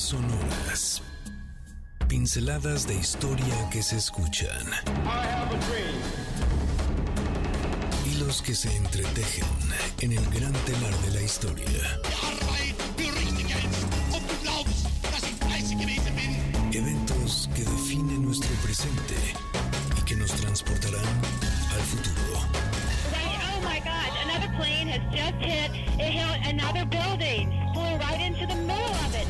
sonoras. Pinceladas de historia que se escuchan. Hilos que se entretejen en el gran telar de la historia. Eventos que definen nuestro presente y que nos transportarán al futuro. Oh my God, another plane has just hit, it hit another building, flew right into the middle of it.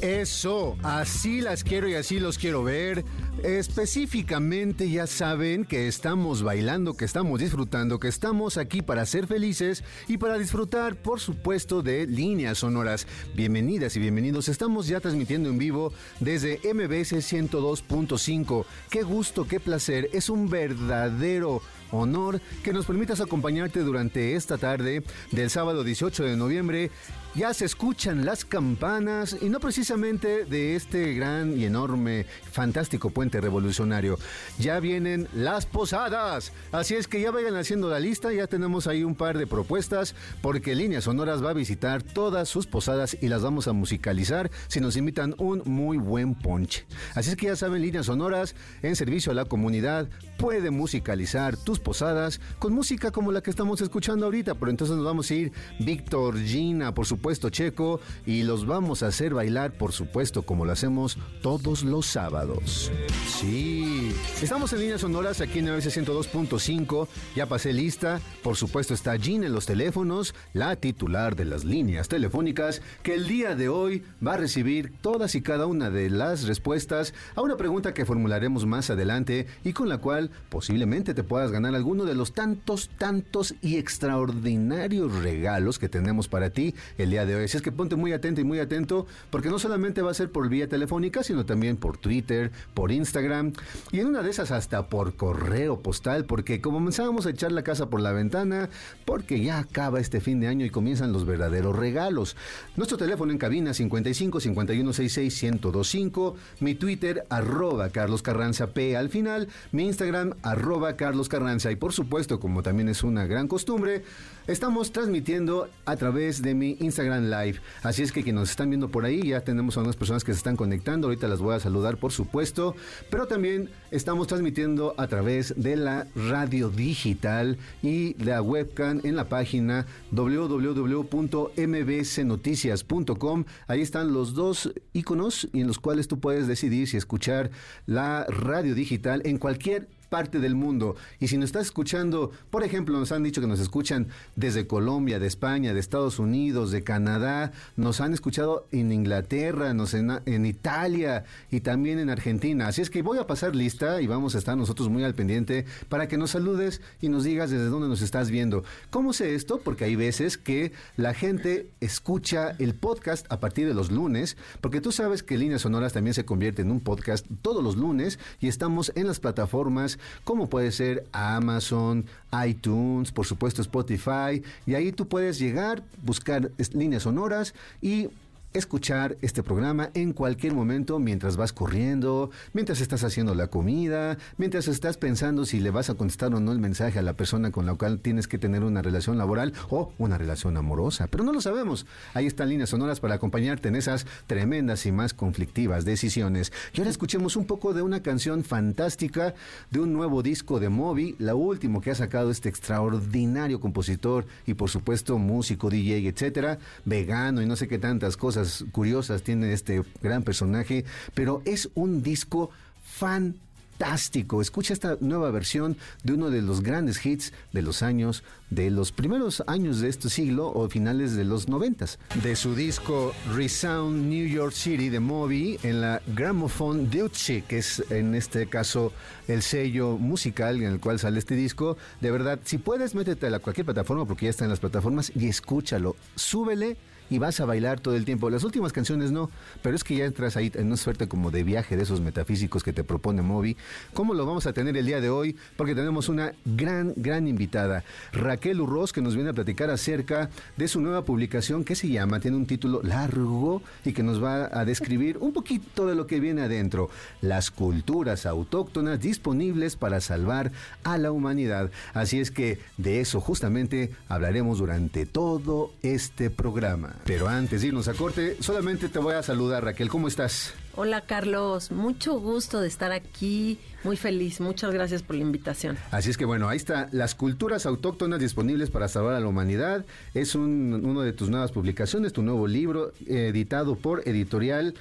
Eso, así las quiero y así los quiero ver. Específicamente ya saben que estamos bailando, que estamos disfrutando, que estamos aquí para ser felices y para disfrutar, por supuesto, de líneas sonoras. Bienvenidas y bienvenidos. Estamos ya transmitiendo en vivo desde MBS 102.5. Qué gusto, qué placer. Es un verdadero honor que nos permitas acompañarte durante esta tarde del sábado 18 de noviembre. Ya se escuchan las campanas y no precisamente de este gran y enorme, fantástico puente revolucionario. Ya vienen las posadas. Así es que ya vayan haciendo la lista, ya tenemos ahí un par de propuestas porque Líneas Sonoras va a visitar todas sus posadas y las vamos a musicalizar si nos invitan un muy buen ponche. Así es que ya saben, Líneas Sonoras en servicio a la comunidad puede musicalizar tus posadas con música como la que estamos escuchando ahorita, pero entonces nos vamos a ir Víctor, Gina, por supuesto Checo, y los vamos a hacer bailar, por supuesto, como lo hacemos todos los sábados. Sí, estamos en líneas sonoras aquí en ABC 102.5, ya pasé lista, por supuesto está Gina en los teléfonos, la titular de las líneas telefónicas, que el día de hoy va a recibir todas y cada una de las respuestas a una pregunta que formularemos más adelante y con la cual posiblemente te puedas ganar alguno de los tantos, tantos y extraordinarios regalos que tenemos para ti día de hoy. Así es que ponte muy atento y muy atento, porque no solamente va a ser por vía telefónica, sino también por Twitter, por Instagram y en una de esas hasta por correo postal, porque comenzamos a echar la casa por la ventana, porque ya acaba este fin de año y comienzan los verdaderos regalos. Nuestro teléfono en cabina 55 51 66 1025, mi Twitter arroba Carlos Carranza P al final, mi Instagram arroba Carlos Carranza y por supuesto, como también es una gran costumbre, estamos transmitiendo a través de mi Instagram Live. Así es que quienes nos están viendo por ahí, ya tenemos a unas personas que se están conectando, ahorita las voy a saludar por supuesto, pero también estamos transmitiendo a través de la radio digital y la webcam en la página www.mbcnoticias.com. Ahí están los dos iconos en los cuales tú puedes decidir si escuchar la radio digital en cualquier parte del mundo. Y si nos estás escuchando, por ejemplo, nos han dicho que nos escuchan desde Colombia, de España, de Estados Unidos, de Canadá, nos han escuchado en Inglaterra, nos en, en Italia y también en Argentina. Así es que voy a pasar lista y vamos a estar nosotros muy al pendiente para que nos saludes y nos digas desde dónde nos estás viendo. ¿Cómo sé esto? Porque hay veces que la gente escucha el podcast a partir de los lunes, porque tú sabes que Líneas Sonoras también se convierte en un podcast todos los lunes y estamos en las plataformas como puede ser Amazon, iTunes, por supuesto Spotify, y ahí tú puedes llegar, buscar líneas sonoras y escuchar este programa en cualquier momento mientras vas corriendo, mientras estás haciendo la comida, mientras estás pensando si le vas a contestar o no el mensaje a la persona con la cual tienes que tener una relación laboral o una relación amorosa. Pero no lo sabemos. Ahí están líneas sonoras para acompañarte en esas tremendas y más conflictivas decisiones. Y ahora escuchemos un poco de una canción fantástica de un nuevo disco de Moby, la último que ha sacado este extraordinario compositor y por supuesto músico, DJ, etcétera, vegano y no sé qué tantas cosas curiosas tiene este gran personaje, pero es un disco fantástico. Escucha esta nueva versión de uno de los grandes hits de los años, de los primeros años de este siglo o finales de los noventas. De su disco Resound New York City de Moby en la Gramophone Deutsche, que es en este caso el sello musical en el cual sale este disco. De verdad, si puedes, métete a cualquier plataforma porque ya está en las plataformas y escúchalo. Súbele y vas a bailar todo el tiempo. Las últimas canciones no, pero es que ya entras ahí en una suerte como de viaje de esos metafísicos que te propone Moby. ¿Cómo lo vamos a tener el día de hoy? Porque tenemos una gran, gran invitada, Raquel Urroz, que nos viene a platicar acerca de su nueva publicación que se llama, tiene un título largo y que nos va a describir un poquito de lo que viene adentro, las culturas autóctonas disponibles para salvar a la humanidad. Así es que de eso justamente hablaremos durante todo este programa. Pero antes de irnos a corte, solamente te voy a saludar, Raquel. ¿Cómo estás? Hola Carlos, mucho gusto de estar aquí, muy feliz, muchas gracias por la invitación. Así es que bueno, ahí está, las culturas autóctonas disponibles para salvar a la humanidad, es un, uno de tus nuevas publicaciones, tu nuevo libro, editado por Editorial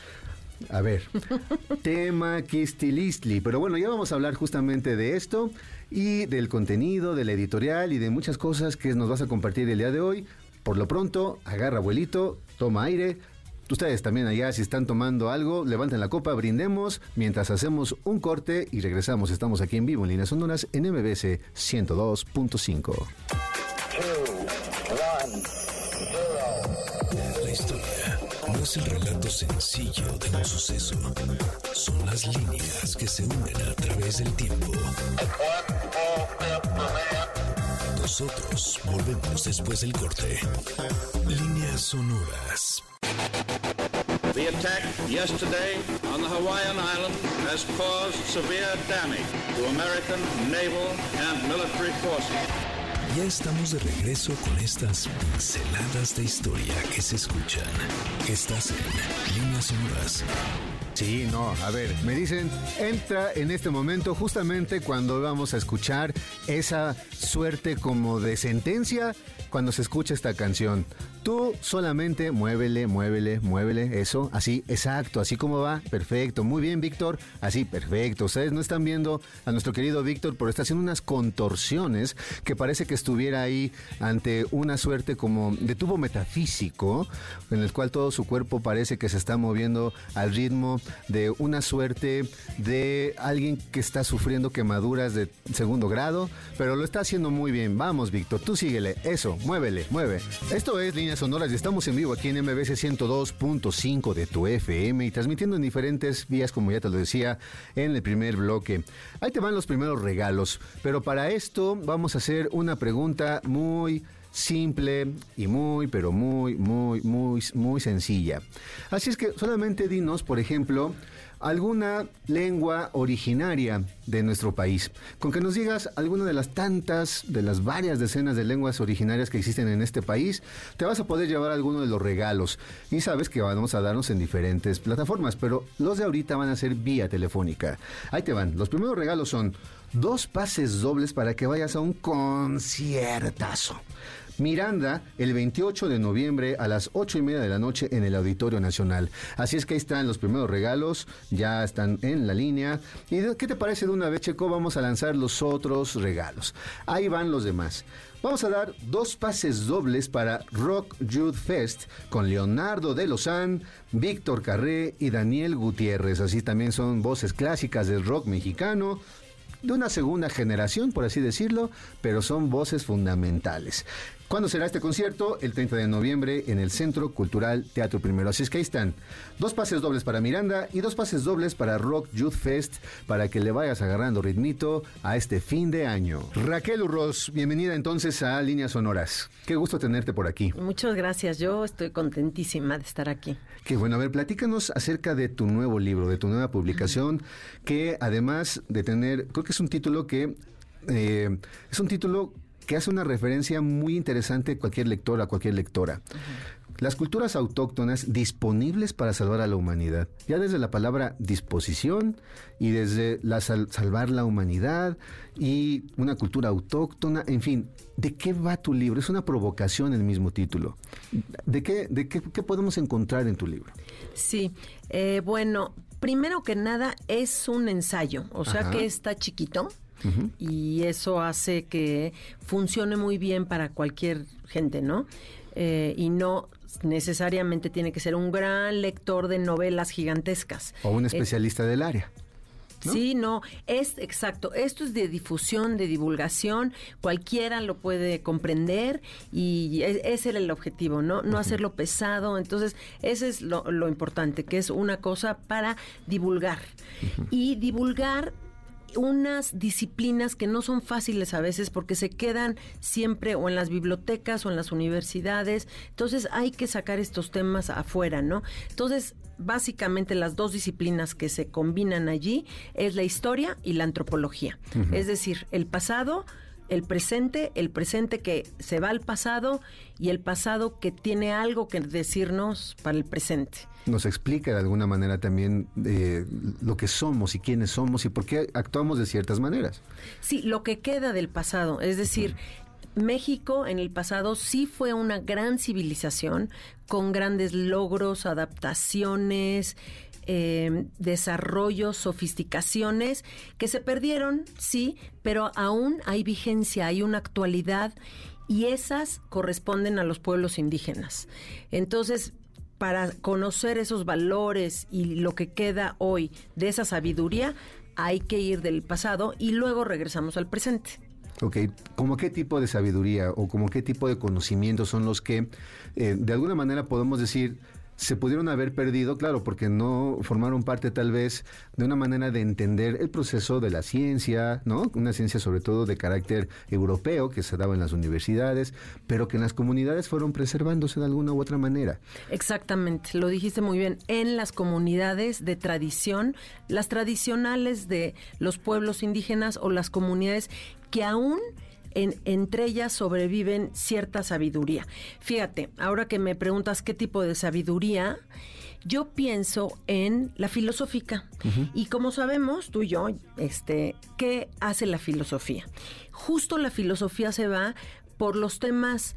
a ver, tema Kistilistli. Pero bueno, ya vamos a hablar justamente de esto y del contenido, de la editorial y de muchas cosas que nos vas a compartir el día de hoy. Por lo pronto, agarra abuelito, toma aire. Ustedes también allá, si están tomando algo, levanten la copa, brindemos mientras hacemos un corte y regresamos. Estamos aquí en vivo en Líneas Honduras en MBS 102.5. La historia no es el relato sencillo de un suceso. Son las líneas que se unen a través del tiempo. Nosotros volvemos después del corte. Líneas sonoras. The attack yesterday on the Hawaiian island has caused severe damage to American naval and military forces. Ya estamos de regreso con estas pinceladas de historia que se escuchan. Estás en Líneas Sonoras. Sí, no, a ver, me dicen, entra en este momento justamente cuando vamos a escuchar esa suerte como de sentencia cuando se escucha esta canción. Tú solamente muévele, muévele, muévele, eso, así, exacto, así como va, perfecto, muy bien Víctor, así, perfecto. Ustedes no están viendo a nuestro querido Víctor, pero está haciendo unas contorsiones que parece que estuviera ahí ante una suerte como de tubo metafísico, en el cual todo su cuerpo parece que se está moviendo al ritmo de una suerte de alguien que está sufriendo quemaduras de segundo grado, pero lo está haciendo muy bien. Vamos Víctor, tú síguele, eso, muévele, mueve. Esto es Líneas Sonoras y estamos en vivo aquí en MBC 102.5 de tu FM y transmitiendo en diferentes vías, como ya te lo decía, en el primer bloque. Ahí te van los primeros regalos, pero para esto vamos a hacer una pregunta muy simple y muy, pero muy, muy, muy, muy sencilla. Así es que solamente dinos, por ejemplo, alguna lengua originaria de nuestro país. Con que nos digas alguna de las tantas, de las varias decenas de lenguas originarias que existen en este país, te vas a poder llevar alguno de los regalos. Y sabes que vamos a darnos en diferentes plataformas, pero los de ahorita van a ser vía telefónica. Ahí te van. Los primeros regalos son dos pases dobles para que vayas a un conciertazo. Miranda el 28 de noviembre a las 8 y media de la noche en el Auditorio Nacional. Así es que ahí están los primeros regalos, ya están en la línea. ¿Y qué te parece de una vez, Checo? Vamos a lanzar los otros regalos. Ahí van los demás. Vamos a dar dos pases dobles para Rock Youth Fest con Leonardo de Lozán, Víctor Carré y Daniel Gutiérrez. Así también son voces clásicas del rock mexicano de una segunda generación, por así decirlo, pero son voces fundamentales. ¿Cuándo será este concierto? El 30 de noviembre en el Centro Cultural Teatro Primero. Así es que ahí están. Dos pases dobles para Miranda y dos pases dobles para Rock Youth Fest para que le vayas agarrando ritmito a este fin de año. Raquel Urroz, bienvenida entonces a Líneas Sonoras. Qué gusto tenerte por aquí. Muchas gracias. Yo estoy contentísima de estar aquí. Qué bueno. A ver, platícanos acerca de tu nuevo libro, de tu nueva publicación, que además de tener, creo que es un título que eh, es un título que hace una referencia muy interesante a cualquier lector, a cualquier lectora. Las culturas autóctonas disponibles para salvar a la humanidad. Ya desde la palabra disposición y desde la salvar la humanidad y una cultura autóctona, en fin, ¿de qué va tu libro? Es una provocación el mismo título. ¿De qué, de qué, podemos encontrar en tu libro? Sí, eh, bueno, primero que nada es un ensayo, o sea que está chiquito y eso hace que funcione muy bien para cualquier gente, ¿no? Eh, y no necesariamente tiene que ser un gran lector de novelas gigantescas. O un especialista del área. Sí, no, es exacto. Esto es de difusión, de divulgación. Cualquiera lo puede comprender y e- ese era el objetivo, ¿no? No hacerlo pesado. Entonces, ese es lo, lo importante, que es una cosa para divulgar. Y divulgar unas disciplinas que no son fáciles a veces porque se quedan siempre o en las bibliotecas o en las universidades. Entonces hay que sacar estos temas afuera, ¿no? Entonces, básicamente las dos disciplinas que se combinan allí es la historia y la antropología. Es decir, el pasado, el presente, el presente que se va al pasado y el pasado que tiene algo que decirnos para el presente. Nos explica de alguna manera también eh, lo que somos y quiénes somos y por qué actuamos de ciertas maneras. Sí, lo que queda del pasado, es decir, México en el pasado sí fue una gran civilización con grandes logros, adaptaciones, eh, desarrollos, sofisticaciones que se perdieron, sí, pero aún hay vigencia, hay una actualidad y esas corresponden a los pueblos indígenas. Entonces, para conocer esos valores y lo que queda hoy de esa sabiduría, hay que ir del pasado y luego regresamos al presente. Ok, ¿como qué tipo de sabiduría o como qué tipo de conocimientos son los que eh, de alguna manera podemos decir se pudieron haber perdido, claro, porque no formaron parte tal vez de una manera de entender el proceso de la ciencia, ¿no? Una ciencia sobre todo de carácter europeo que se daba en las universidades, pero que en las comunidades fueron preservándose de alguna u otra manera. Exactamente, lo dijiste muy bien. En las comunidades de tradición, las tradicionales de los pueblos indígenas o las comunidades que aún en, entre ellas sobreviven cierta sabiduría. Fíjate, ahora que me preguntas qué tipo de sabiduría, yo pienso en la filosófica. Y como sabemos, tú y yo, este, ¿qué hace la filosofía? Justo la filosofía se va por los temas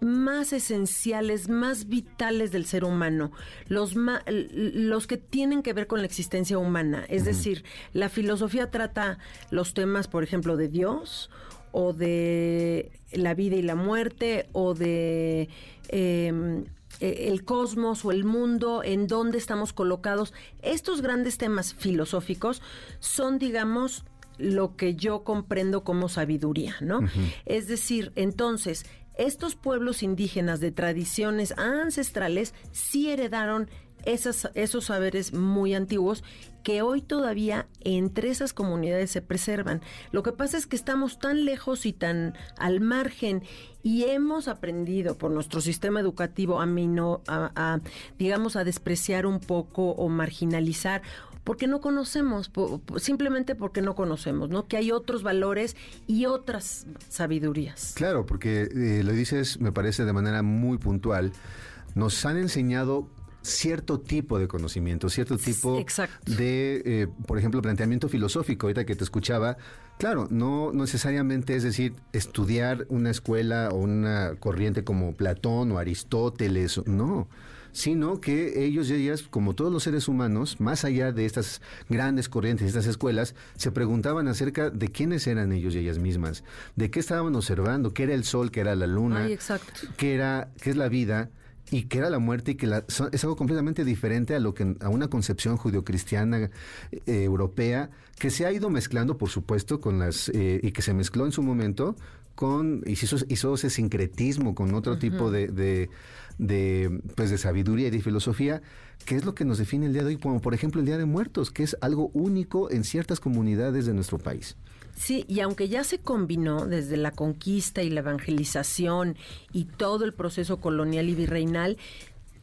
más esenciales, más vitales del ser humano, los, los que tienen que ver con la existencia humana. Es decir, la filosofía trata los temas, por ejemplo, de Dios o de la vida y la muerte o de eh, el cosmos o el mundo, en dónde estamos colocados. Estos grandes temas filosóficos son, digamos, lo que yo comprendo como sabiduría, ¿no? Uh -huh. Es decir, entonces, estos pueblos indígenas de tradiciones ancestrales sí heredaron esas, esos saberes muy antiguos que hoy todavía entre esas comunidades se preservan. Lo que pasa es que estamos tan lejos y tan al margen y hemos aprendido por nuestro sistema educativo a, mino, digamos, a despreciar un poco o marginalizar porque no conocemos, simplemente porque no conocemos, ¿no? Que hay otros valores y otras sabidurías. Claro, porque eh, lo dices, me parece de manera muy puntual. Nos han enseñado cierto tipo de conocimiento, cierto tipo Exacto. de, eh, por ejemplo, planteamiento filosófico. Ahorita que te escuchaba, claro, no necesariamente es decir estudiar una escuela o una corriente como Platón o Aristóteles, no sino que ellos y ellas, como todos los seres humanos, más allá de estas grandes corrientes, estas escuelas, se preguntaban acerca de quiénes eran ellos y ellas mismas, de qué estaban observando, qué era el sol, qué era la luna, Ay, exacto. qué era, qué es la vida y que era la muerte y que la, son, es algo completamente diferente a lo que a una concepción judio-cristiana eh, europea que se ha ido mezclando, por supuesto, con las eh, y que se mezcló en su momento con hizo, hizo ese sincretismo con otro uh -huh. tipo de, de, de, pues de sabiduría y de filosofía, que es lo que nos define el día de hoy, como por ejemplo el Día de Muertos, que es algo único en ciertas comunidades de nuestro país. Sí, y aunque ya se combinó desde la conquista y la evangelización y todo el proceso colonial y virreinal,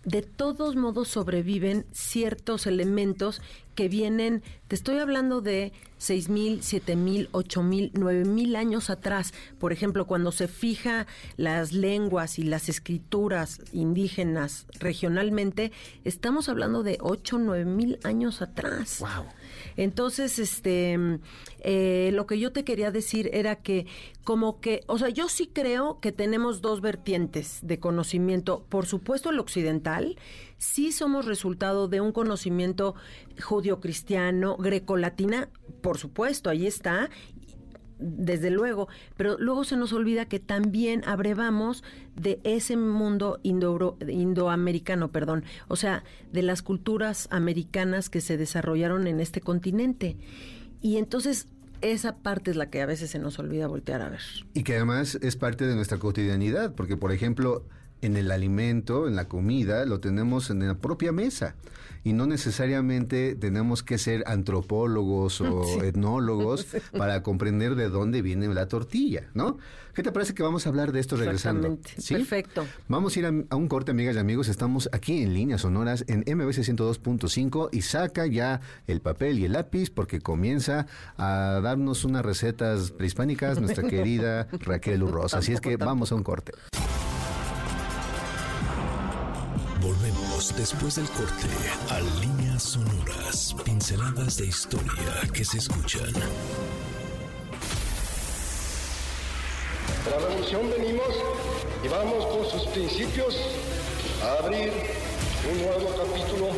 de todos modos sobreviven ciertos elementos que vienen, te estoy hablando de seis mil, siete mil, ocho mil, nueve mil años atrás. Por ejemplo, cuando se fija las lenguas y las escrituras indígenas regionalmente, estamos hablando de ocho, nueve mil años atrás. Wow. Entonces, este, eh, lo que yo te quería decir era que, como que, o sea, yo sí creo que tenemos dos vertientes de conocimiento. Por supuesto, el occidental, sí somos resultado de un conocimiento judio-cristiano, greco-latina, por supuesto, ahí está. desde luego, pero luego se nos olvida que también abrevamos de ese mundo indo indoamericano, perdón, o sea, de las culturas americanas que se desarrollaron en este continente. Y entonces esa parte es la que a veces se nos olvida voltear a ver. Y que además es parte de nuestra cotidianidad, porque por ejemplo, en el alimento, en la comida, lo tenemos en la propia mesa. Y no necesariamente tenemos que ser antropólogos o etnólogos para comprender de dónde viene la tortilla, ¿no? ¿Qué te parece que vamos a hablar de esto regresando? ¿Sí? Perfecto. Vamos a ir a, a, un corte, amigas y amigos. Estamos aquí en líneas sonoras en MBC 102.5 y saca ya el papel y el lápiz porque comienza a darnos unas recetas prehispánicas nuestra querida Raquel Urrosa. Así es que vamos a un corte. Después del corte a líneas sonoras, pinceladas de historia que se escuchan. De la revolución venimos y vamos con sus principios a abrir un nuevo capítulo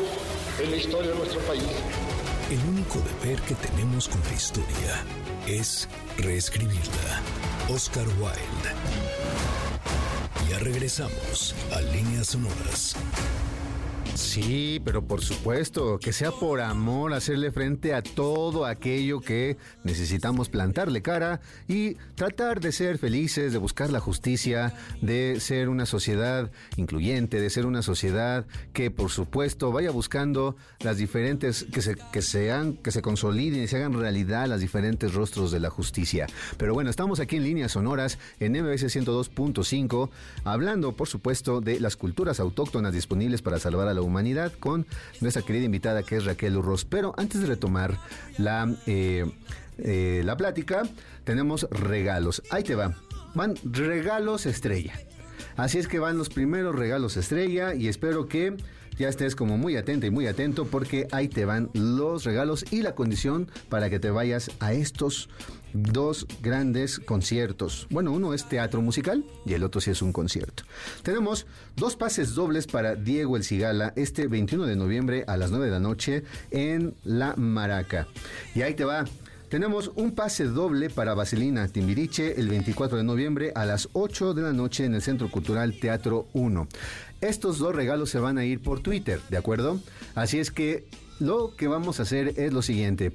en la historia de nuestro país. El único deber que tenemos con la historia es reescribirla. Oscar Wilde. Ya regresamos a Líneas Sonoras. Sí, pero por supuesto, que sea por amor hacerle frente a todo aquello que necesitamos plantarle cara y tratar de ser felices, de buscar la justicia, de ser una sociedad incluyente, de ser una sociedad que por supuesto vaya buscando las diferentes, que se, que sean, que se consoliden y se hagan realidad las diferentes rostros de la justicia. Pero bueno, estamos aquí en líneas sonoras en MBS 102.5, hablando por supuesto de las culturas autóctonas disponibles para salvar a la humanidad con nuestra querida invitada que es Raquel Urros. Pero antes de retomar la, eh, eh, la plática, tenemos regalos. Ahí te va. Van regalos estrella. Así es que van los primeros regalos estrella y espero que ya estés como muy atenta y muy atento porque ahí te van los regalos y la condición para que te vayas a estos dos grandes conciertos. Bueno, uno es teatro musical y el otro sí es un concierto. Tenemos dos pases dobles para Diego El Cigala este 21 de noviembre a las 9 de la noche en La Maraca. Y ahí te va. Tenemos un pase doble para Vaselina Timbiriche el 24 de noviembre a las 8 de la noche en el Centro Cultural Teatro 1. Estos dos regalos se van a ir por Twitter, ¿de acuerdo? Así es que lo que vamos a hacer es lo siguiente.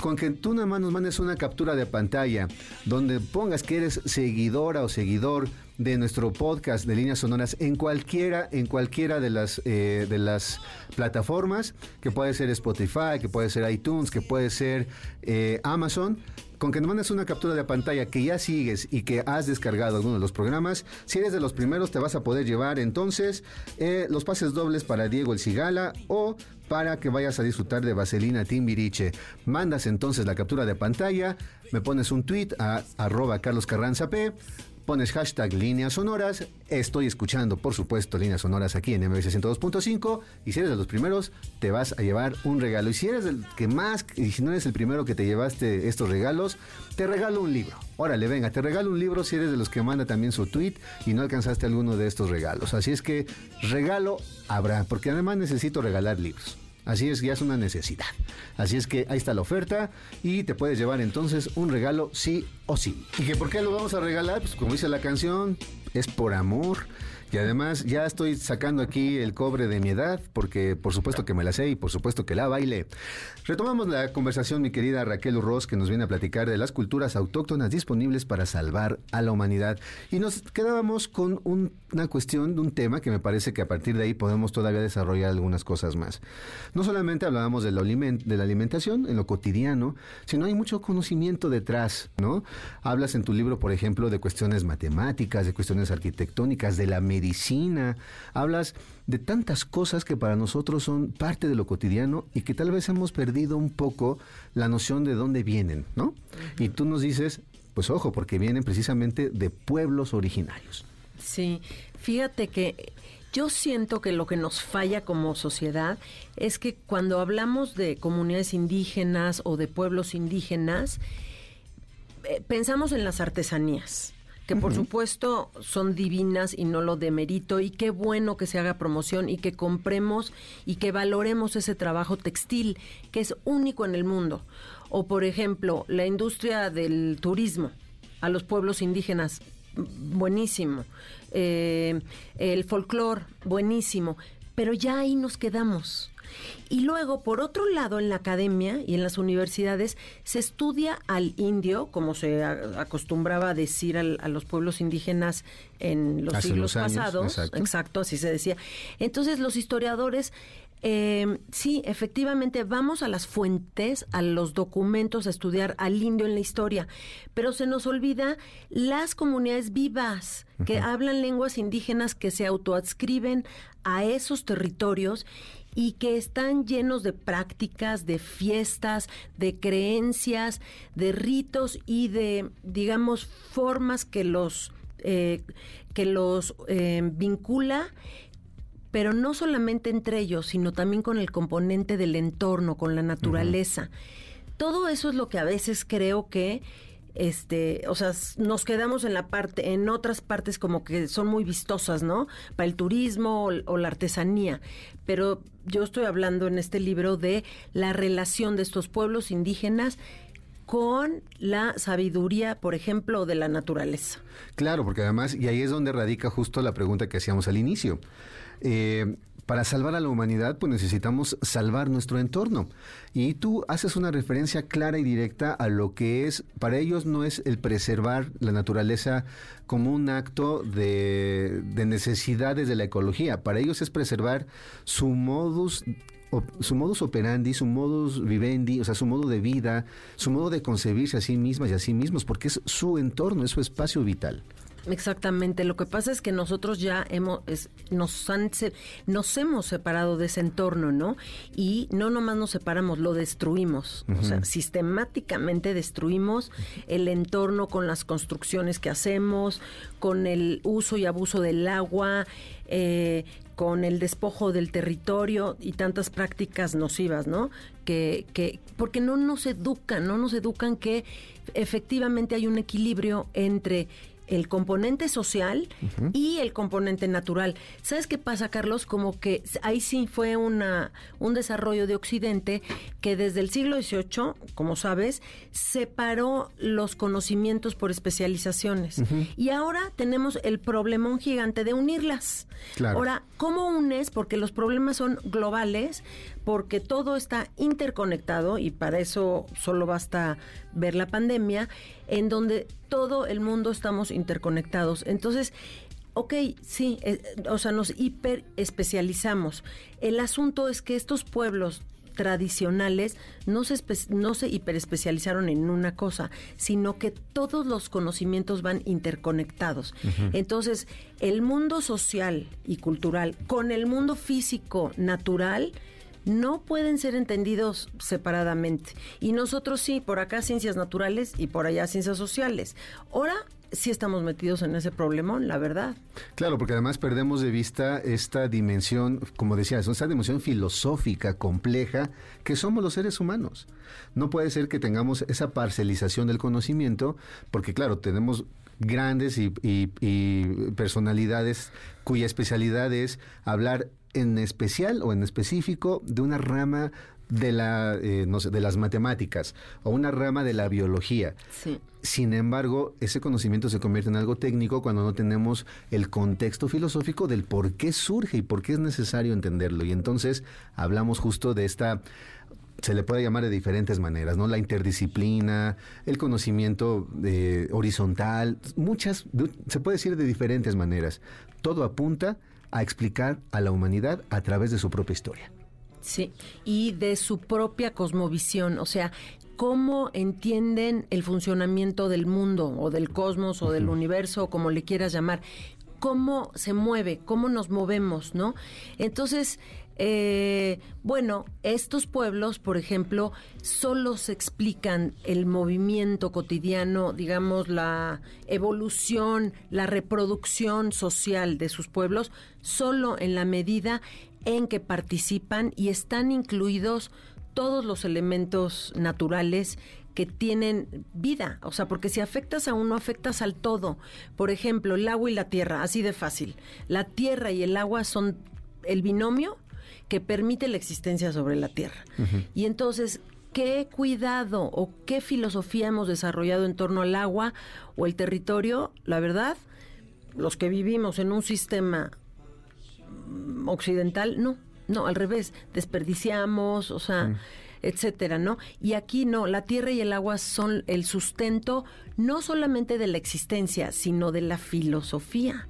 Con que tú nada más nos mandes una captura de pantalla donde pongas que eres seguidora o seguidor de nuestro podcast de líneas sonoras en cualquiera, en cualquiera de las eh, de las plataformas, que puede ser Spotify, que puede ser iTunes, que puede ser eh, Amazon con que nos mandes una captura de pantalla que ya sigues y que has descargado alguno de los programas, si eres de los primeros te vas a poder llevar entonces eh, los pases dobles para Diego El Cigala o para que vayas a disfrutar de Vaselina Timbiriche. Mandas entonces la captura de pantalla, me pones un tweet a arroba Carlos Carranza P, pones hashtag líneas sonoras, estoy escuchando por supuesto líneas sonoras aquí en MBC 102.5 y si eres de los primeros te vas a llevar un regalo y si eres el que más y si no eres el primero que te llevaste estos regalos, te regalo un libro. Órale, venga, te regalo un libro si eres de los que manda también su tweet y no alcanzaste alguno de estos regalos. Así es que regalo habrá, porque además necesito regalar libros. Así es, ya es una necesidad. Así es que ahí está la oferta y te puedes llevar entonces un regalo sí o sí. ¿Y que por qué lo vamos a regalar? Pues como dice la canción, es por amor. Y además ya estoy sacando aquí el cobre de mi edad, porque por supuesto que me la sé y por supuesto que la baile. Retomamos la conversación, mi querida Raquel Urroz, que nos viene a platicar de las culturas autóctonas disponibles para salvar a la humanidad. Y nos quedábamos con una cuestión de un tema que me parece que a partir de ahí podemos todavía desarrollar algunas cosas más. No solamente hablábamos de la, alimentación en lo cotidiano, sino hay mucho conocimiento detrás, ¿no? Hablas en tu libro, por ejemplo, de cuestiones matemáticas, de cuestiones arquitectónicas, de la medicina medicina, hablas de tantas cosas que para nosotros son parte de lo cotidiano y que tal vez hemos perdido un poco la noción de dónde vienen, ¿no? Y tú nos dices, pues ojo, porque vienen precisamente de pueblos originarios. Sí, fíjate que yo siento que lo que nos falla como sociedad es que cuando hablamos de comunidades indígenas o de pueblos indígenas, eh, pensamos en las artesanías que por supuesto son divinas y no lo demerito y qué bueno que se haga promoción y que compremos y que valoremos ese trabajo textil que es único en el mundo. O por ejemplo, la industria del turismo a los pueblos indígenas, buenísimo. Eh, el folclore, buenísimo. Pero ya ahí nos quedamos. Y luego, por otro lado, en la academia y en las universidades se estudia al indio, como se acostumbraba a decir a los pueblos indígenas en los siglos pasados. exacto, así se decía. Entonces, los historiadores eh, sí, efectivamente, vamos a las fuentes, a los documentos, a estudiar al indio en la historia, pero se nos olvida las comunidades vivas que hablan lenguas indígenas que se autoadscriben a esos territorios y que están llenos de prácticas, de fiestas, de creencias, de ritos y de, digamos, formas que los, eh, que los eh, vincula pero no solamente entre ellos, sino también con el componente del entorno, con la naturaleza. Todo eso es lo que a veces creo que este, o sea, nos quedamos en la parte, en otras partes como que son muy vistosas, ¿no? Para el turismo o, la artesanía. Pero yo estoy hablando en este libro de la relación de estos pueblos indígenas con la sabiduría, por ejemplo, de la naturaleza. Claro, porque además, y ahí es donde radica justo la pregunta que hacíamos al inicio. Eh, para salvar a la humanidad, pues necesitamos salvar nuestro entorno. Y tú haces una referencia clara y directa a lo que es, para ellos no es el preservar la naturaleza como un acto de, de necesidades de la ecología, para ellos es preservar su modus su modus operandi, su modus vivendi, o sea, su modo de vida, su modo de concebirse a sí mismas y a sí mismos, porque es su entorno, es su espacio vital. Exactamente. Lo que pasa es que nosotros ya hemos, nos, han, nos hemos separado de ese entorno, ¿no? Y no nomás nos separamos, lo destruimos. O sea, sistemáticamente destruimos el entorno con las construcciones que hacemos, con el uso y abuso del agua, eh, con el despojo del territorio y tantas prácticas nocivas, ¿no? Que, que, porque no nos educan, no nos educan que efectivamente hay un equilibrio entre el componente social y el componente natural. ¿Sabes qué pasa, Carlos? Como que ahí sí fue una, un desarrollo de Occidente que desde el siglo XVIII, como sabes, separó los conocimientos por especializaciones. Y ahora tenemos el problemón gigante de unirlas. Ahora, ¿cómo unes? Porque los problemas son globales, porque todo está interconectado y para eso solo basta ver la pandemia, en donde todo el mundo estamos interconectados. Entonces, ok, sí, eh, o sea, nos hiper especializamos. El asunto es que estos pueblos tradicionales no se, no se hiperespecializaron en una cosa, sino que todos los conocimientos van interconectados. Entonces, el mundo social y cultural con el mundo físico natural no pueden ser entendidos separadamente. Y nosotros sí, por acá ciencias naturales y por allá ciencias sociales. Ahora sí estamos metidos en ese problemón, la verdad. Claro, porque además perdemos de vista esta dimensión, como decías, esta dimensión filosófica compleja que somos los seres humanos. No puede ser que tengamos esa parcelización del conocimiento, porque claro, tenemos grandes y, y personalidades cuya especialidad es hablar en especial o en específico de una rama de la eh, no sé, de las matemáticas o una rama de la biología. Sin embargo, ese conocimiento se convierte en algo técnico cuando no tenemos el contexto filosófico del por qué surge y por qué es necesario entenderlo. Y entonces hablamos justo de esta se le puede llamar de diferentes maneras, ¿no? La interdisciplina, el conocimiento eh, horizontal, muchas, se puede decir de diferentes maneras. Todo apunta a explicar a la humanidad a través de su propia historia. Sí, y de su propia cosmovisión, o sea, cómo entienden el funcionamiento del mundo o del cosmos o del universo, como le quieras llamar, cómo se mueve, cómo nos movemos, ¿no? Entonces, eh, bueno, estos pueblos, por ejemplo, solo se explican el movimiento cotidiano, digamos, la evolución, la reproducción social de sus pueblos, solo en la medida en que participan y están incluidos todos los elementos naturales que tienen vida, o sea, porque si afectas a uno, afectas al todo. Por ejemplo, el agua y la tierra, así de fácil. La tierra y el agua son el binomio que permite la existencia sobre la tierra. Y entonces, ¿qué cuidado o qué filosofía hemos desarrollado en torno al agua o el territorio? La verdad, los que vivimos en un sistema mm, occidental, no, no, al revés, desperdiciamos, o sea, etcétera, ¿no? Y aquí no, la tierra y el agua son el sustento no solamente de la existencia, sino de la filosofía.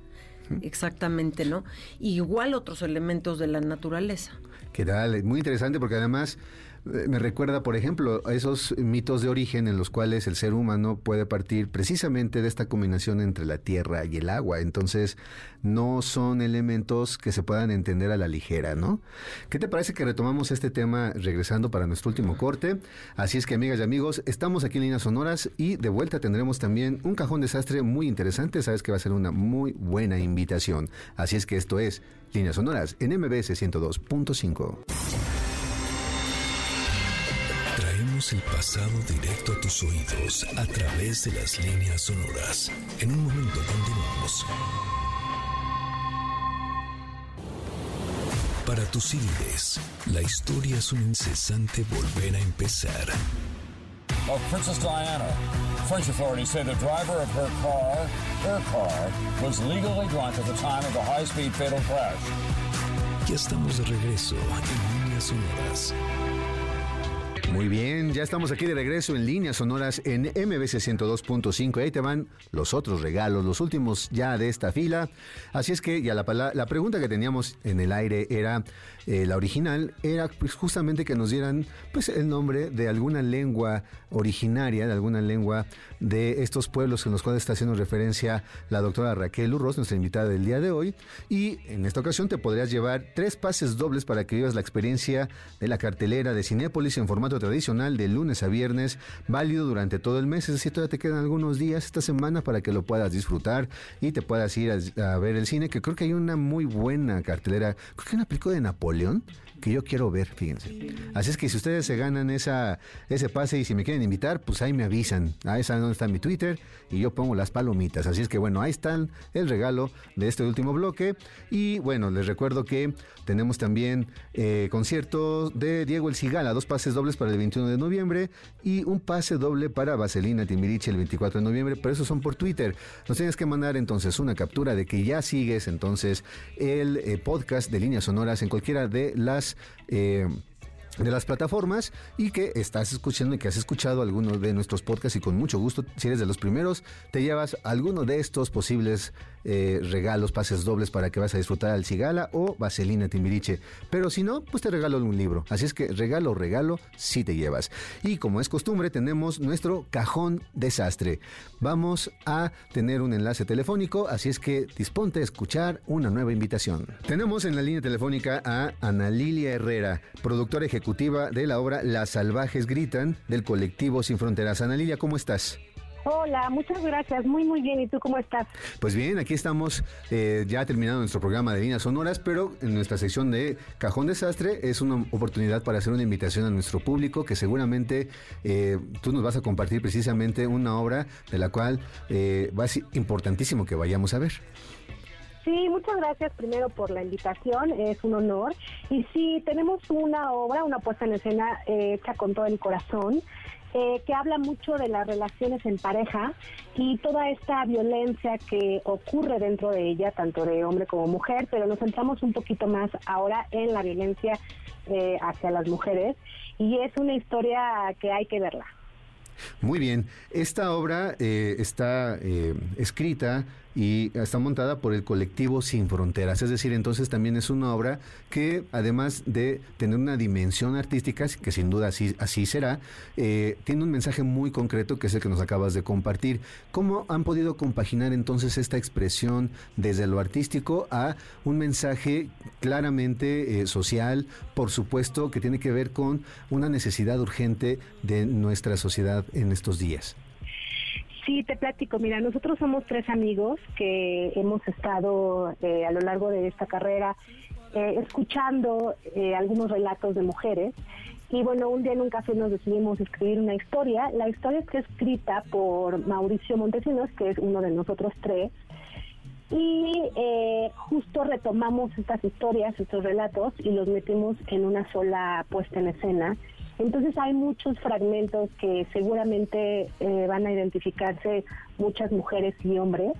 Exactamente, ¿no? Igual otros elementos de la naturaleza. ¿Qué tal? Muy interesante porque además me recuerda, por ejemplo, a esos mitos de origen en los cuales el ser humano puede partir precisamente de esta combinación entre la tierra y el agua. Entonces, no son elementos que se puedan entender a la ligera, ¿no? ¿Qué te parece que retomamos este tema regresando para nuestro último corte? Así es que, amigas y amigos, estamos aquí en Líneas Sonoras y de vuelta tendremos también un cajón desastre muy interesante. Sabes que va a ser una muy buena invitación. Así es que esto es Líneas Sonoras en MBS 102.5 el pasado directo a tus oídos a través de las líneas sonoras. En un momento continuamos. Para tus ídolos, la historia es un incesante volver a empezar. Of Princess Diana. French authorities say the driver of her car, her car, was legally drunk at the time of the high-speed fatal crash. Ya estamos de regreso en líneas sonoras. Muy bien, ya estamos aquí de regreso en líneas sonoras en MBC 102.5. Ahí te van los otros regalos, los últimos ya de esta fila. Así es que ya la, pregunta que teníamos en el aire era, eh, la original, era pues, justamente que nos dieran pues el nombre de alguna lengua originaria, de alguna lengua de estos pueblos en los cuales está haciendo referencia la doctora Raquel Urros, nuestra invitada del día de hoy. Y en esta ocasión te podrías llevar tres pases dobles para que vivas la experiencia de la cartelera de Cinépolis en formato tradicional de lunes a viernes, válido durante todo el mes. Es decir, todavía te quedan algunos días esta semana para que lo puedas disfrutar y te puedas ir a, ver el cine, que creo que hay una muy buena cartelera. Creo que una película de Napoleón que yo quiero ver, fíjense. Así es que si ustedes se ganan esa, ese pase y si me quieren invitar, pues ahí me avisan. Ahí saben dónde está mi Twitter y yo pongo las palomitas. Así es que bueno, ahí están el regalo de este último bloque. Y bueno, les recuerdo que tenemos también eh, concierto de Diego El Cigala, dos pases dobles para el 21 de noviembre y un pase doble para Vaselina Timbiriche el 24 de noviembre, pero esos son por Twitter. Nos tienes que mandar entonces una captura de que ya sigues entonces el eh, podcast de líneas sonoras en cualquiera de las eh, de las plataformas y que estás escuchando y que has escuchado algunos de nuestros podcasts y con mucho gusto, si eres de los primeros, te llevas alguno de estos posibles eh, regalos, pases dobles para que vas a disfrutar al Cigala o Vaselina Timbiriche. Pero si no, pues te regalo un libro. Así es que regalo, regalo, si te llevas. Y como es costumbre, tenemos nuestro cajón desastre. Vamos a tener un enlace telefónico, así es que disponte a escuchar una nueva invitación. Tenemos en la línea telefónica a Ana Lilia Herrera, productora ejecutiva de la obra Las Salvajes Gritan del colectivo Sin Fronteras. Ana Lilia, ¿cómo estás? Hola, muchas gracias. Muy, muy bien. ¿Y tú cómo estás? Pues bien, aquí estamos eh, ya terminando nuestro programa de líneas sonoras, pero en nuestra sección de Cajón Desastre es una oportunidad para hacer una invitación a nuestro público que seguramente eh, tú nos vas a compartir precisamente una obra de la cual eh, va a ser importantísimo que vayamos a ver. Sí, muchas gracias primero por la invitación, es un honor. Y sí, tenemos una obra, una puesta en escena hecha con todo el corazón. Eh, que habla mucho de las relaciones en pareja y toda esta violencia que ocurre dentro de ella, tanto de hombre como mujer, pero nos centramos un poquito más ahora en la violencia eh, hacia las mujeres y es una historia que hay que verla. Muy bien, esta obra eh, está escrita y está montada por el colectivo Sin Fronteras. Es decir, entonces también es una obra que además de tener una dimensión artística, que sin duda así, así será, eh, tiene un mensaje muy concreto que es el que nos acabas de compartir. ¿Cómo han podido compaginar entonces esta expresión desde lo artístico a un mensaje claramente eh, social, por supuesto, que tiene que ver con una necesidad urgente de nuestra sociedad en estos días? Sí, te platico. Mira, nosotros somos tres amigos que hemos estado eh, a lo largo de esta carrera eh, escuchando eh, algunos relatos de mujeres Y bueno, un día en un café nos decidimos escribir una historia. La historia está escrita por Mauricio Montesinos, que es uno de nosotros tres. Y eh, justo retomamos estas historias, estos relatos, y los metimos en una sola puesta en escena. Entonces hay muchos fragmentos que seguramente eh, van a identificarse muchas mujeres y hombres.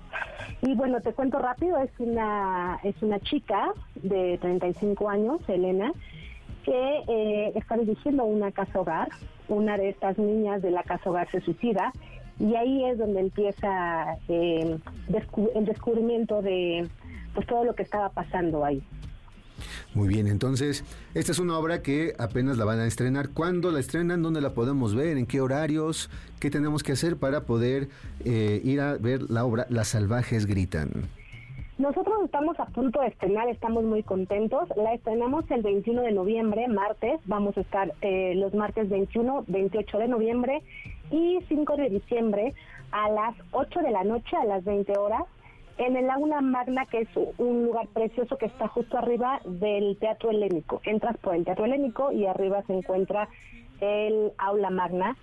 Y bueno, te cuento rápido, es una, es una chica de 35 años, Elena, que eh, está dirigiendo una casa hogar. Una de estas niñas de la casa hogar se suicida y ahí es donde empieza eh, el descubrimiento de pues todo lo que estaba pasando ahí. Muy bien, entonces, esta es una obra que apenas la van a estrenar. ¿Cuándo la estrenan? ¿Dónde la podemos ver? ¿En qué horarios? ¿Qué tenemos que hacer para poder eh, ir a ver la obra Las salvajes gritan? Nosotros estamos a punto de estrenar, estamos muy contentos. La estrenamos el 21 de noviembre, martes. Vamos a estar eh, los martes 21, 28 de noviembre y 5 de diciembre a las 8 de la noche, a las 20 horas, en el Aula Magna, que es un lugar precioso que está justo arriba del Teatro Helénico. Entras por el Teatro Helénico y arriba se encuentra el Aula Magna.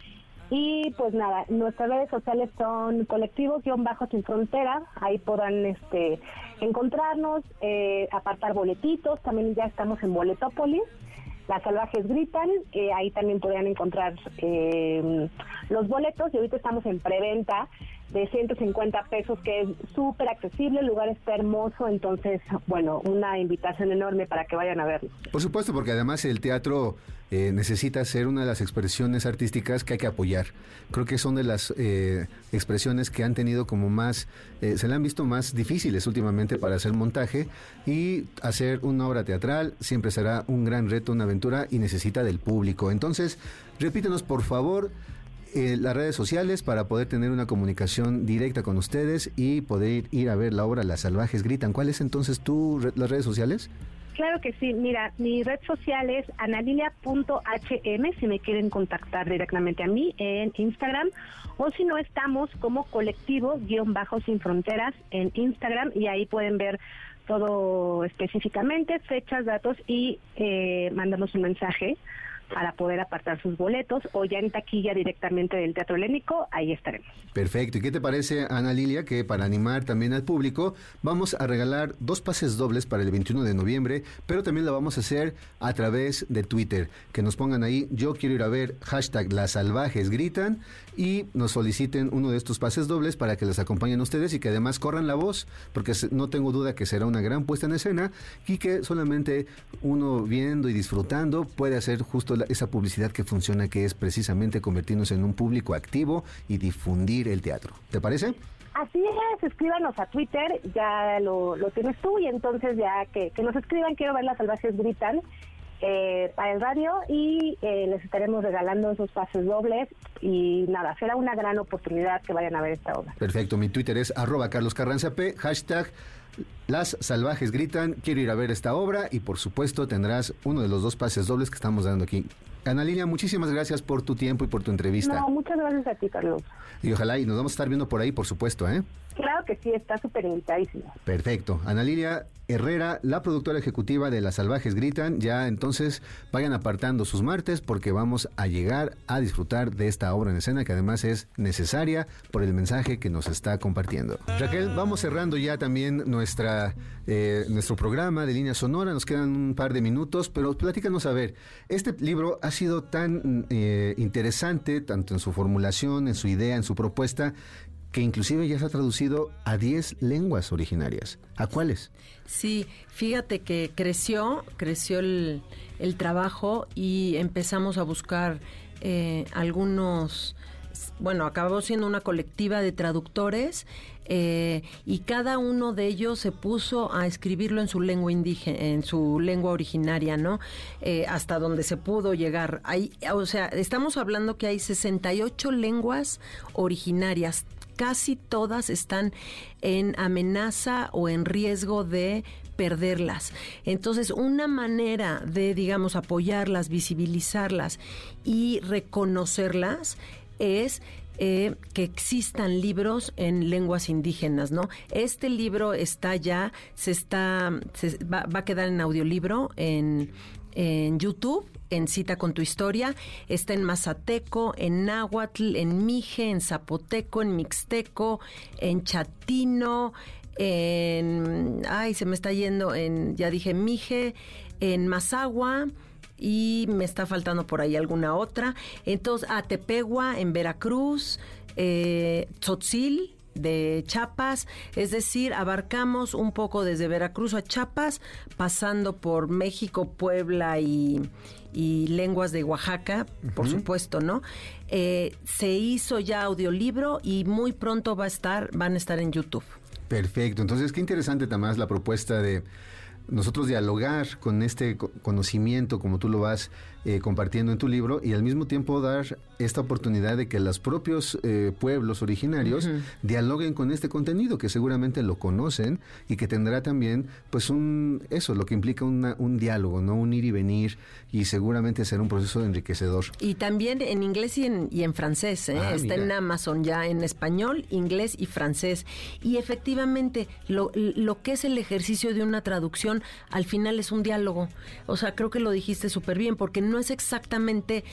Y pues nada, nuestras redes sociales son colectivos-bajos sin frontera, ahí podrán este, encontrarnos, eh, apartar boletitos, también ya estamos en Boletópolis, las salvajes gritan, eh, ahí también podrán encontrar eh, los boletos. Y ahorita estamos en preventa de 150 pesos, que es súper accesible, el lugar está hermoso, entonces, bueno, una invitación enorme para que vayan a verlo. Por supuesto, porque además el teatro eh, necesita ser una de las expresiones artísticas que hay que apoyar. Creo que son de las eh, expresiones que han tenido como más, eh, se le han visto más difíciles últimamente para hacer montaje y hacer una obra teatral siempre será un gran reto, una aventura y necesita del público. Entonces, repítenos por favor eh, las redes sociales para poder tener una comunicación directa con ustedes y poder ir a ver la obra Las Salvajes Gritan. ¿Cuáles entonces tú las redes sociales? Claro que sí, mira, mi red social es analilia.hm si me quieren contactar directamente a mí en Instagram o si no estamos como colectivo guion bajo sin fronteras en Instagram y ahí pueden ver todo específicamente, fechas, datos y eh, mandamos un mensaje para poder apartar sus boletos o ya en taquilla directamente del Teatro Helénico, ahí estaremos. Perfecto. ¿Y qué te parece, Ana Lilia, que para animar también al público vamos a regalar dos pases dobles para el 21 de noviembre, pero también lo vamos a hacer a través de Twitter, que nos pongan ahí, yo quiero ir a ver hashtag las salvajes gritan y nos soliciten uno de estos pases dobles para que les acompañen ustedes y que además corran la voz, porque no tengo duda que será una gran puesta en escena y que solamente uno viendo y disfrutando puede hacer justo esa publicidad que funciona, que es precisamente convertirnos en un público activo y difundir el teatro. ¿Te parece? Así es, escríbanos a Twitter, ya lo, tienes tú y entonces ya que, que nos escriban, quiero ver las salvajes gritan eh, para el radio y eh, les estaremos regalando esos pases dobles y nada, será una gran oportunidad que vayan a ver esta obra. Perfecto, mi Twitter es arroba Carlos Carranza P, hashtag las salvajes gritan, quiero ir a ver esta obra y por supuesto tendrás uno de los dos pases dobles que estamos dando aquí. Ana Lilia, muchísimas gracias por tu tiempo y por tu entrevista. No, muchas gracias a ti, Carlos. Y ojalá y nos vamos a estar viendo por ahí, por supuesto, ¿eh? Claro que sí, está súper invitadísimo. Perfecto. Ana Lilia Herrera, la productora ejecutiva de Las Salvajes Gritan, ya entonces vayan apartando sus martes porque vamos a llegar a disfrutar de esta obra en escena que además es necesaria por el mensaje que nos está compartiendo. Raquel, vamos cerrando ya también nuestra, eh, nuestro programa de línea sonora, nos quedan un par de minutos, pero platícanos a ver, este libro ha sido tan eh, interesante, tanto en su formulación, en su idea, en su propuesta, que inclusive ya se ha traducido a 10 lenguas originarias. ¿A cuáles? Sí, fíjate que creció, creció el, trabajo y empezamos a buscar eh, algunos, bueno, acabó siendo una colectiva de traductores eh, y cada uno de ellos se puso a escribirlo en su lengua indígena, en su lengua originaria, ¿no? Eh, hasta donde se pudo llegar. Hay, o sea, estamos hablando que hay 68 lenguas originarias, casi todas están en amenaza o en riesgo de perderlas. Entonces, una manera de, digamos, apoyarlas, visibilizarlas y reconocerlas es eh, que existan libros en lenguas indígenas, ¿no? Este libro está ya, se está, va, a quedar en audiolibro en, en YouTube en Cita con tu Historia. Está en Mazateco, en Náhuatl, en Mije, en Zapoteco, en Mixteco, en Chatino, en... Ay, se me está yendo en... Ya dije Mije, en Mazagua y me está faltando por ahí alguna otra. Entonces, Atepegua en Veracruz, eh, Tzotzil de Chiapas, es decir, abarcamos un poco desde Veracruz a Chiapas, pasando por México, Puebla y, y lenguas de Oaxaca, por supuesto, ¿no? Eh, se hizo ya audiolibro y muy pronto va a estar, van a estar en YouTube. Perfecto. Entonces, qué interesante, Tamás, la propuesta de nosotros dialogar con este conocimiento, como tú lo vas eh, compartiendo en tu libro, y al mismo tiempo dar esta oportunidad de que los propios eh, pueblos originarios dialoguen con este contenido, que seguramente lo conocen y que tendrá también, pues, un eso, lo que implica un diálogo, ¿no? Un ir y venir, y seguramente será un proceso enriquecedor. Y también en inglés y en, y en francés, ¿eh? ah, está en Amazon ya en español, inglés y francés. Y efectivamente, lo, lo que es el ejercicio de una traducción, al final es un diálogo. O sea, creo que lo dijiste súper bien, porque no es exactamente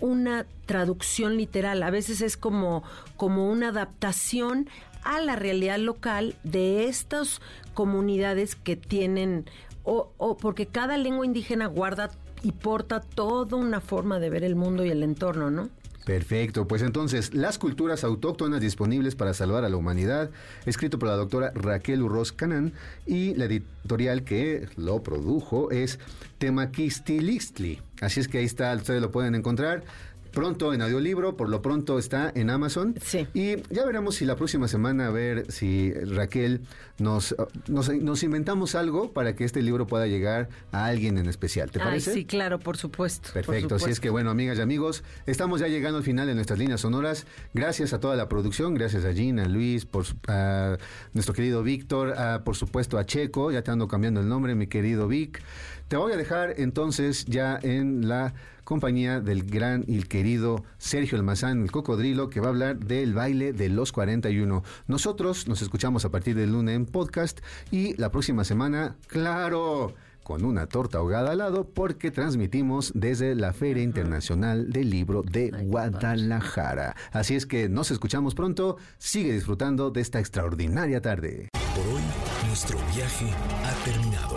una traducción literal, a veces es como, como una adaptación a la realidad local de estas comunidades que tienen, o, o porque cada lengua indígena guarda y porta toda una forma de ver el mundo y el entorno, ¿no? Perfecto, pues entonces, Las culturas autóctonas disponibles para salvar a la humanidad, escrito por la doctora Raquel Urroz Canán, y la editorial que lo produjo es Temaquistilistli. Así es que ahí está, ustedes lo pueden encontrar pronto en audiolibro, por lo pronto está en Amazon. Sí. Y ya veremos si la próxima semana, a ver si Raquel nos, nos, inventamos algo para que este libro pueda llegar a alguien en especial. ¿Te parece? sí, claro, por supuesto. Perfecto. Así es que, bueno, amigas y amigos, estamos ya llegando al final de nuestras líneas sonoras. Gracias a toda la producción, gracias a Gina, a Luis, por, a nuestro querido Víctor, por supuesto a Checo, ya te ando cambiando el nombre, mi querido Vic. Te voy a dejar entonces ya en la compañía del gran y querido Sergio Almazán, el cocodrilo, que va a hablar del baile de los 41. Nosotros nos escuchamos a partir del lunes en podcast y la próxima semana, claro con una torta ahogada al lado porque transmitimos desde la Feria Internacional del Libro de Guadalajara. Así es que nos escuchamos pronto, sigue disfrutando de esta extraordinaria tarde. Por hoy, nuestro viaje ha terminado.